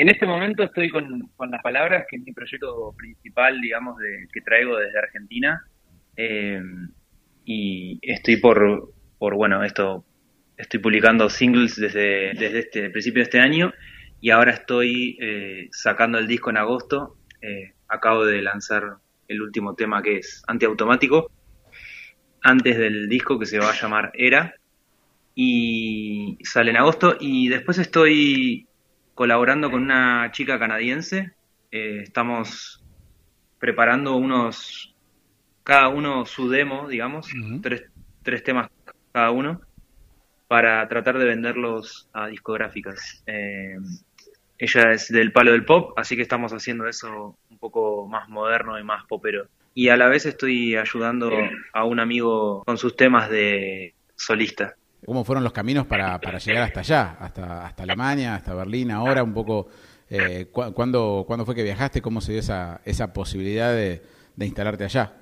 en este momento estoy con, Las Palabras, que es mi proyecto principal, digamos, que traigo desde Argentina. Eh, y estoy por, por, bueno, esto, estoy publicando singles desde, desde este principio de este año y ahora estoy eh, sacando el disco en agosto. Eh, acabo de lanzar el último tema que es antiautomático, antes del disco que se va a llamar Era, y sale en agosto. Y después estoy colaborando con una chica canadiense. Eh, estamos preparando unos, cada uno su demo, digamos, tres, tres, temas cada uno, para tratar de venderlos a discográficas. Eh, ella es del palo del pop, así que estamos haciendo eso un poco más moderno y más popero. Y a la vez estoy ayudando a un amigo con sus temas de solista. ¿Cómo fueron los caminos para, para llegar hasta allá, hasta, hasta Alemania, hasta Berlín ahora? Un poco, eh, ¿cuándo, fue que viajaste? ¿Cómo se dio esa, esa posibilidad de, instalarte allá?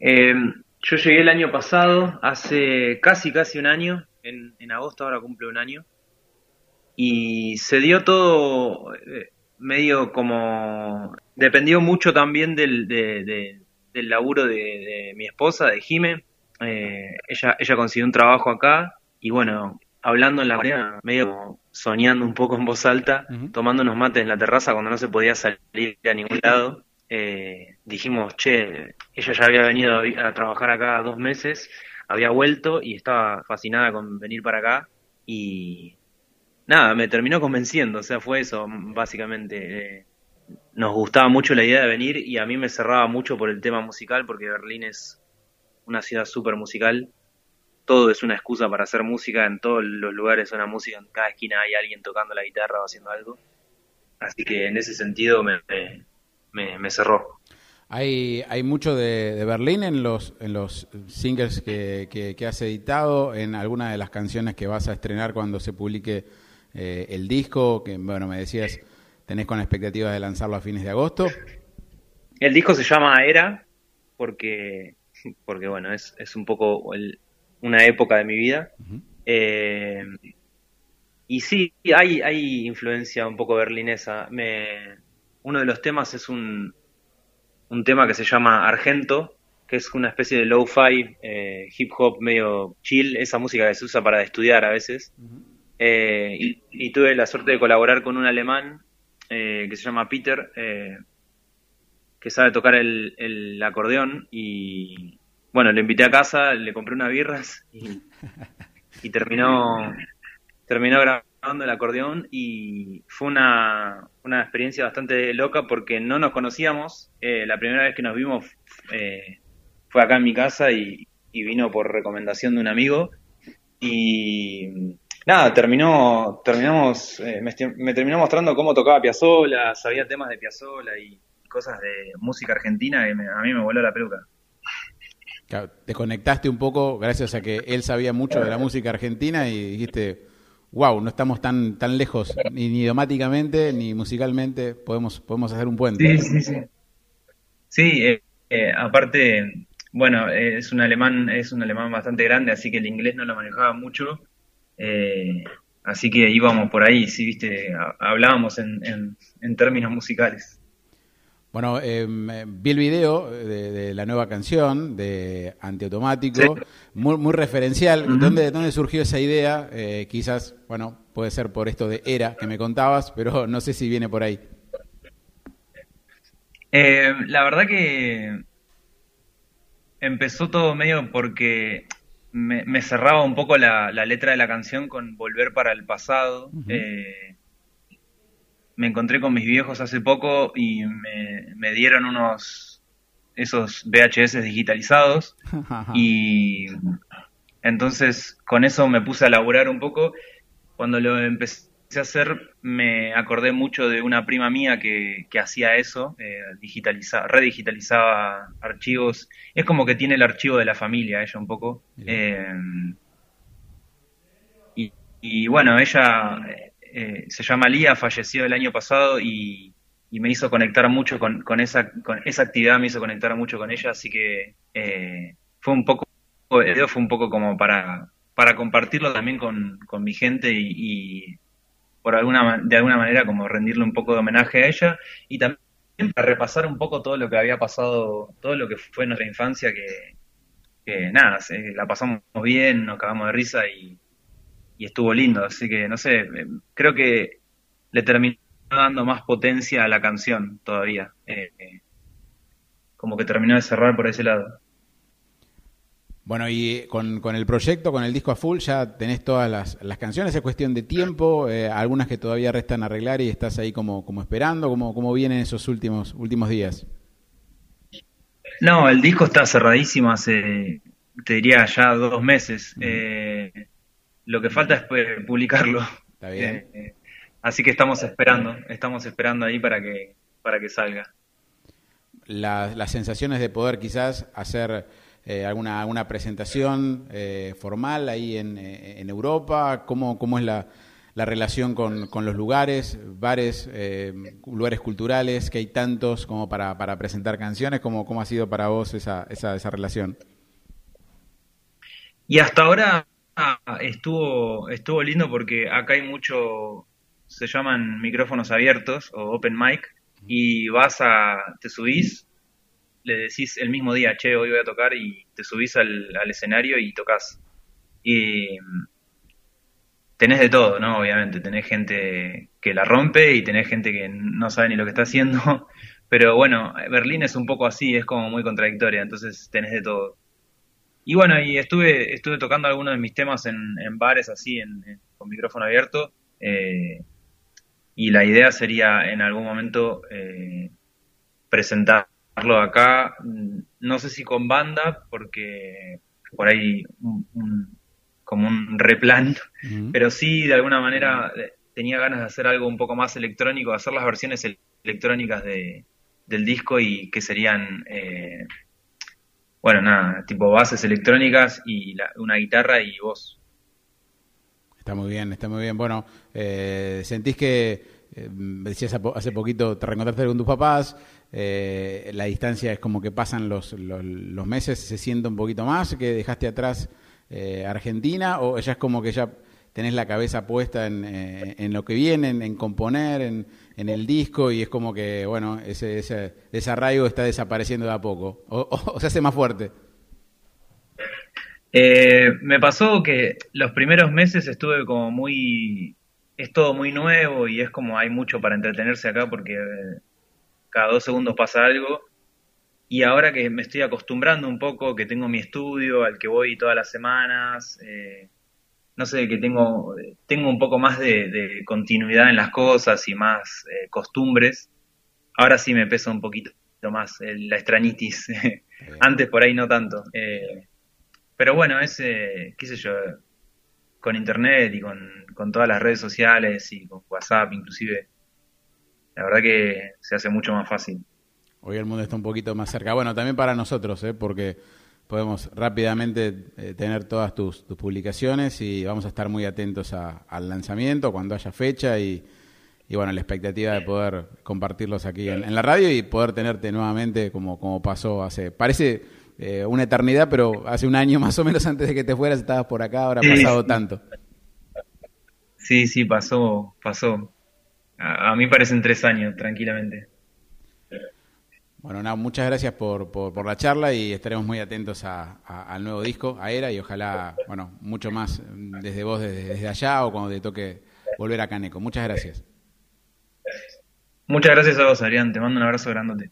Eh, yo llegué el año pasado, hace casi, casi un año, en, en agosto ahora cumple un año, y se dio todo eh, medio como... Dependió mucho también del, del laburo de, mi esposa, de Jime. Eh, ella, ella consiguió un trabajo acá y bueno, hablando en la mañana, medio soñando un poco en voz alta, tomando unos mates en la terraza cuando no se podía salir a ningún lado, eh, dijimos, che, ella ya había venido a trabajar acá dos meses, había vuelto y estaba fascinada con venir para acá y nada, me terminó convenciendo, o sea, fue eso, básicamente. Eh, nos gustaba mucho la idea de venir y a mí me cerraba mucho por el tema musical, porque Berlín es una ciudad súper musical. Todo es una excusa para hacer música, en todos los lugares una música, en cada esquina hay alguien tocando la guitarra o haciendo algo. Así que en ese sentido me, me, cerró. Hay, hay mucho de, Berlín en los, en los singles que, que, que has editado, en alguna de las canciones que vas a estrenar cuando se publique eh, el disco, que bueno, me decías, tenés con expectativas de lanzarlo a fines de agosto. El disco se llama Era, porque, porque bueno, es, es un poco una época de mi vida. Eh, y sí, hay, hay influencia un poco berlinesa. Me, uno de los temas es un, un tema que se llama Argento, que es una especie de low-fi, eh, hip hop medio chill, esa música que se usa para estudiar a veces. Eh, y, tuve la suerte de colaborar con un alemán eh, que se llama Peter, que sabe tocar el, acordeón y bueno, le invité a casa, le compré unas birras y, terminó, terminó grabando el acordeón y fue una, una experiencia bastante loca porque no nos conocíamos. la primera vez que nos vimos fue acá en mi casa y, y vino por recomendación de un amigo y nada, terminó, terminamos, eh, me, terminó mostrando cómo tocaba Piazzolla, sabía temas de Piazzolla y cosas de música argentina que a mí me voló la peluca. te conectaste un poco gracias a que él sabía mucho de la música argentina y dijiste, wow, no estamos tan, tan lejos, ni, idiomáticamente ni musicalmente, podemos, podemos hacer un puente. Sí, sí, sí. Sí, eh, eh, aparte, bueno, es un alemán, es un alemán bastante grande, así que el inglés no lo manejaba mucho eh, así que íbamos por ahí, sí, viste, hablábamos en, en, términos musicales. Bueno, em, vi el video de, la nueva canción de Antiautomático, muy, muy referencial. ¿Dónde, ¿Dónde, surgió esa idea? Eh, quizás, bueno, puede ser por esto de era que me contabas, pero no sé si viene por ahí. Eh, la verdad que empezó todo medio porque me, cerraba un poco la, letra de la canción con Volver para el pasado. Eh, me encontré con mis viejos hace poco y me, dieron unos esos VHS digitalizados y entonces con eso me puse a laburar un poco. Cuando lo empecé hacer me acordé mucho de una prima mía que, hacía eso, eh, redigitalizaba archivos. Es como que tiene el archivo de la familia, ella un poco. Eh, y, bueno, ella eh, se llama Lía, falleció el año pasado y, me hizo conectar mucho con, esa, con esa actividad, me hizo conectar mucho con ella, así que fue un poco, fue un poco como para, para compartirlo también con, mi gente y por alguna, de alguna manera como rendirle un poco de homenaje a ella y también para repasar un poco todo lo que había pasado, todo lo que fue nuestra infancia, que, nada, la pasamos bien, nos cagamos de risa y, estuvo lindo, así que no sé, eh, creo que le terminó dando más potencia a la canción todavía, eh, como que terminó de cerrar por ese lado. Bueno, y con, el proyecto, con el disco a full, ya tenés todas las, las canciones, es cuestión de tiempo, eh, algunas que todavía restan arreglar y estás ahí como, como esperando, ¿cómo, cómo vienen esos últimos, últimos días? No, el disco está cerradísimo hace, te diría, ya dos meses. Eh, lo que falta es pues, publicarlo. Está bien. Eh, así que estamos esperando, estamos esperando ahí para que, para que salga. las sensaciones de poder quizás hacer eh, alguna, alguna presentación eh, formal ahí en, eh, en, Europa? ¿Cómo, cómo es la, la relación con, con, los lugares, bares, lugares culturales, que hay tantos como para, para presentar canciones? ¿Cómo, ¿Cómo ha sido para vos esa, esa, esa relación? Y hasta ahora estuvo, estuvo lindo porque acá hay mucho, se llaman micrófonos abiertos o open mic, y vas a, te subís le decís el mismo día, che, hoy voy a tocar y te subís al, escenario y tocas. Y tenés de todo, ¿no? Obviamente, tenés gente que la rompe y tenés gente que no sabe ni lo que está haciendo. Pero bueno, Berlín es un poco así, es como muy contradictoria, entonces tenés de todo. Y bueno, y estuve, estuve tocando algunos de mis temas en, bares así, en, con micrófono abierto. Eh, y la idea sería en algún momento eh, presentar acá, no sé si con banda, porque por ahí como un replan, pero sí de alguna manera eh, tenía ganas de hacer algo un poco más electrónico, hacer las versiones electrónicas de, del disco y que serían, eh, bueno, nada, tipo bases electrónicas y una guitarra y voz. Está muy bien, está muy bien. Bueno, eh, ¿sentís que, decías hace poquito, te reencontraste con tus papás? eh, la distancia es como que pasan los, los, meses, se siente un poquito más, que dejaste atrás eh, Argentina, o ya es como que ya tenés la cabeza puesta en, eh, en lo que viene, en, componer, en, en, el disco, y es como que, bueno, ese, ese desarraigo está desapareciendo de a poco, o, se hace más fuerte. Eh, me pasó que los primeros meses estuve como muy... Es todo muy nuevo y es como hay mucho para entretenerse acá porque cada dos segundos pasa algo. Y ahora que me estoy acostumbrando un poco, que tengo mi estudio al que voy todas las semanas, eh, no sé, que tengo, tengo un poco más de, continuidad en las cosas y más eh, costumbres, ahora sí me pesa un poquito más la estranitis. Antes por ahí no tanto. Eh, pero bueno, es, qué sé yo, con internet y con, con todas las redes sociales y con WhatsApp inclusive, la verdad que se hace mucho más fácil. Hoy el mundo está un poquito más cerca. Bueno, también para nosotros, ¿eh? porque podemos rápidamente eh, tener todas tus, publicaciones y vamos a estar muy atentos al lanzamiento cuando haya fecha y, bueno, la expectativa de poder compartirlos aquí en, la radio y poder tenerte nuevamente como, como pasó hace, parece eh, una eternidad, pero hace un año más o menos antes de que te fueras estabas por acá, ahora ha pasado tanto. Sí, sí, pasó, pasó. A, mí parecen tres años, tranquilamente. Bueno, nada, muchas gracias por, por, la charla y estaremos muy atentos al nuevo disco, a Era, y ojalá, bueno, mucho más desde vos, desde, allá o cuando te toque volver a Caneco. Muchas gracias. Muchas gracias a vos, Adrián. Te mando un abrazo grandote.